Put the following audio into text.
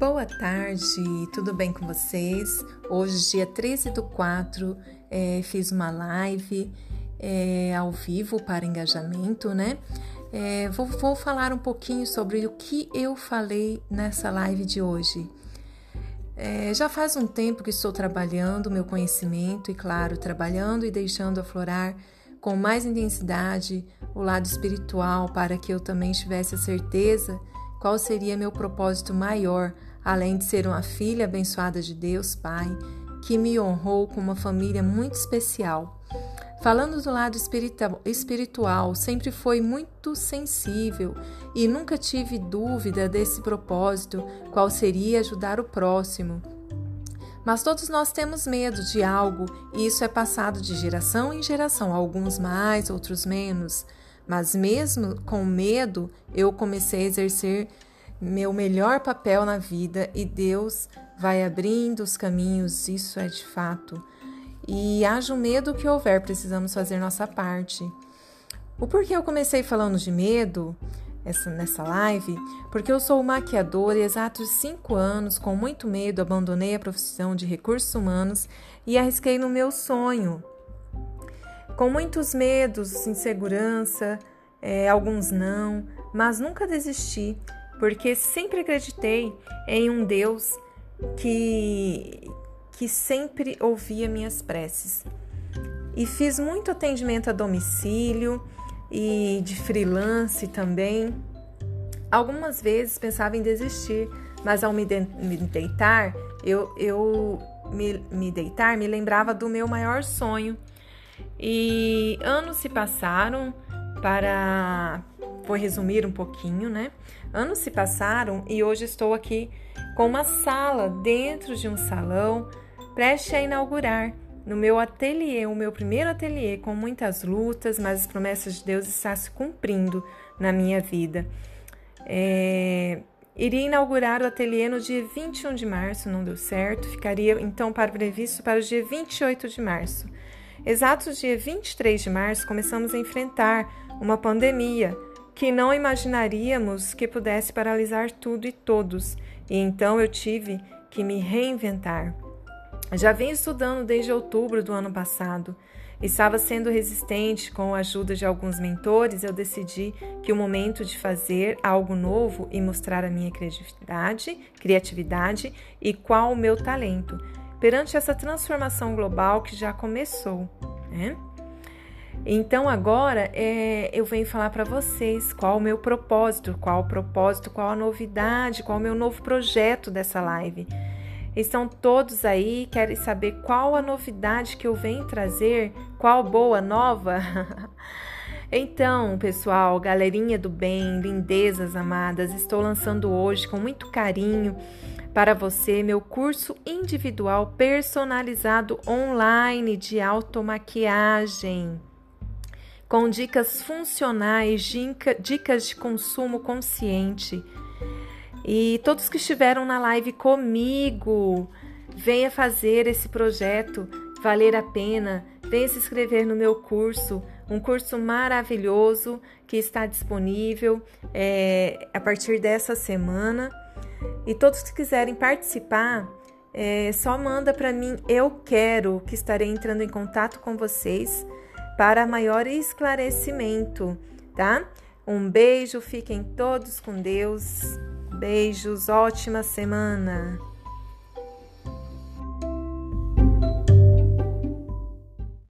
Boa tarde, tudo bem com vocês? Hoje, dia 13 do 4, é, fiz uma live é, ao vivo para engajamento, né? É, vou, vou falar um pouquinho sobre o que eu falei nessa live de hoje. É, já faz um tempo que estou trabalhando meu conhecimento e, claro, trabalhando e deixando aflorar com mais intensidade o lado espiritual para que eu também tivesse a certeza qual seria meu propósito maior, além de ser uma filha abençoada de Deus Pai, que me honrou com uma família muito especial. Falando do lado espiritual, sempre foi muito sensível e nunca tive dúvida desse propósito, qual seria ajudar o próximo. Mas todos nós temos medo de algo e isso é passado de geração em geração, alguns mais, outros menos. Mas mesmo com medo, eu comecei a exercer meu melhor papel na vida e Deus vai abrindo os caminhos, isso é de fato. E haja o medo que houver, precisamos fazer nossa parte. O porquê eu comecei falando de medo essa, nessa live? Porque eu sou maquiadora e exatos cinco anos, com muito medo, abandonei a profissão de recursos humanos e arrisquei no meu sonho, com muitos medos, insegurança, é, alguns não, mas nunca desisti, porque sempre acreditei em um Deus que, que sempre ouvia minhas preces. E fiz muito atendimento a domicílio e de freelance também. Algumas vezes pensava em desistir, mas ao me, de me deitar, eu, eu me, me deitar me lembrava do meu maior sonho, e anos se passaram para. Vou resumir um pouquinho, né? Anos se passaram e hoje estou aqui com uma sala dentro de um salão, prestes a inaugurar. No meu ateliê, o meu primeiro ateliê, com muitas lutas, mas as promessas de Deus estão se cumprindo na minha vida. É, iria inaugurar o ateliê no dia 21 de março, não deu certo, ficaria então para previsto para o dia 28 de março. Exatos dia 23 de março, começamos a enfrentar uma pandemia que não imaginaríamos que pudesse paralisar tudo e todos, e então eu tive que me reinventar. Já venho estudando desde outubro do ano passado. Estava sendo resistente com a ajuda de alguns mentores, eu decidi que o momento de fazer algo novo e mostrar a minha criatividade, criatividade e qual o meu talento perante essa transformação global que já começou. Né? Então agora é, eu venho falar para vocês qual o meu propósito, qual o propósito, qual a novidade, qual o meu novo projeto dessa live. Estão todos aí, querem saber qual a novidade que eu venho trazer, qual boa nova? então, pessoal, galerinha do bem, lindezas amadas, estou lançando hoje com muito carinho para você meu curso individual personalizado online de automaquiagem, com dicas funcionais, dicas de consumo consciente. E todos que estiveram na live comigo, venha fazer esse projeto valer a pena. Venha se inscrever no meu curso, um curso maravilhoso que está disponível é, a partir dessa semana. E todos que quiserem participar, é, só manda para mim eu quero, que estarei entrando em contato com vocês para maior esclarecimento, tá? Um beijo, fiquem todos com Deus. Beijos, ótima semana.